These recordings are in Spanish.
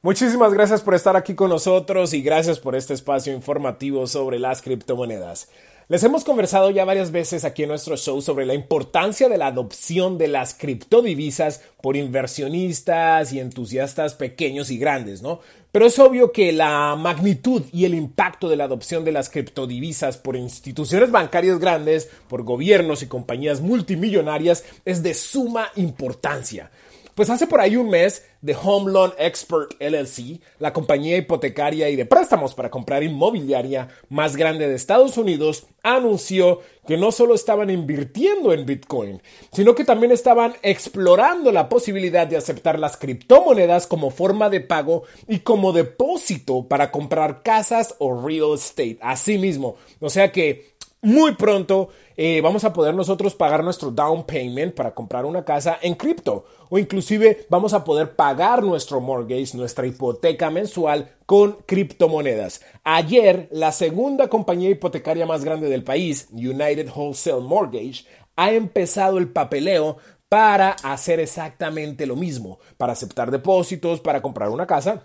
Muchísimas gracias por estar aquí con nosotros y gracias por este espacio informativo sobre las criptomonedas. Les hemos conversado ya varias veces aquí en nuestro show sobre la importancia de la adopción de las criptodivisas por inversionistas y entusiastas pequeños y grandes, ¿no? Pero es obvio que la magnitud y el impacto de la adopción de las criptodivisas por instituciones bancarias grandes, por gobiernos y compañías multimillonarias es de suma importancia. Pues hace por ahí un mes, The Home Loan Expert LLC, la compañía hipotecaria y de préstamos para comprar inmobiliaria más grande de Estados Unidos, anunció que no solo estaban invirtiendo en Bitcoin, sino que también estaban explorando la posibilidad de aceptar las criptomonedas como forma de pago y como depósito para comprar casas o real estate. Así mismo. O sea que muy pronto eh, vamos a poder nosotros pagar nuestro down payment para comprar una casa en cripto o inclusive vamos a poder pagar nuestro mortgage, nuestra hipoteca mensual con criptomonedas. Ayer, la segunda compañía hipotecaria más grande del país, United Wholesale Mortgage, ha empezado el papeleo para hacer exactamente lo mismo, para aceptar depósitos, para comprar una casa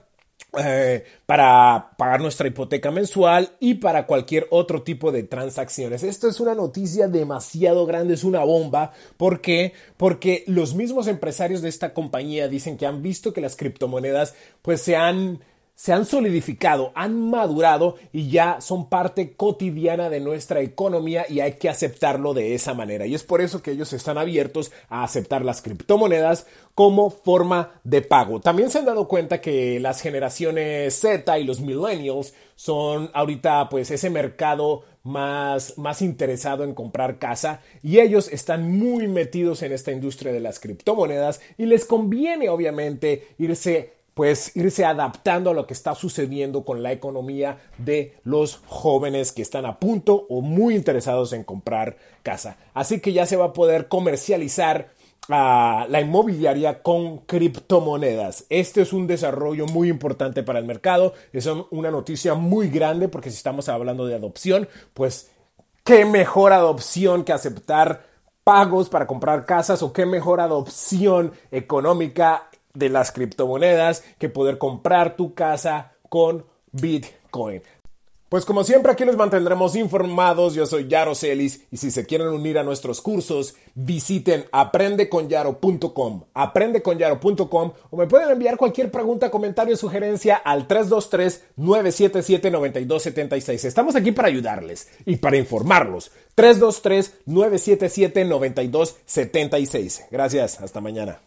eh, para pagar nuestra hipoteca mensual y para cualquier otro tipo de transacciones. Esto es una noticia demasiado grande, es una bomba. ¿Por qué? Porque los mismos empresarios de esta compañía dicen que han visto que las criptomonedas pues se han se han solidificado, han madurado y ya son parte cotidiana de nuestra economía y hay que aceptarlo de esa manera. Y es por eso que ellos están abiertos a aceptar las criptomonedas como forma de pago. También se han dado cuenta que las generaciones Z y los millennials son ahorita pues ese mercado más, más interesado en comprar casa y ellos están muy metidos en esta industria de las criptomonedas y les conviene obviamente irse pues irse adaptando a lo que está sucediendo con la economía de los jóvenes que están a punto o muy interesados en comprar casa. Así que ya se va a poder comercializar ah, la inmobiliaria con criptomonedas. Este es un desarrollo muy importante para el mercado, es una noticia muy grande porque si estamos hablando de adopción, pues qué mejor adopción que aceptar pagos para comprar casas o qué mejor adopción económica de las criptomonedas que poder comprar tu casa con Bitcoin. Pues como siempre aquí los mantendremos informados, yo soy Yaro Celis y si se quieren unir a nuestros cursos visiten aprendeconyaro.com, aprendeconyaro.com o me pueden enviar cualquier pregunta, comentario, sugerencia al 323-977-9276. Estamos aquí para ayudarles y para informarlos. 323-977-9276. Gracias, hasta mañana.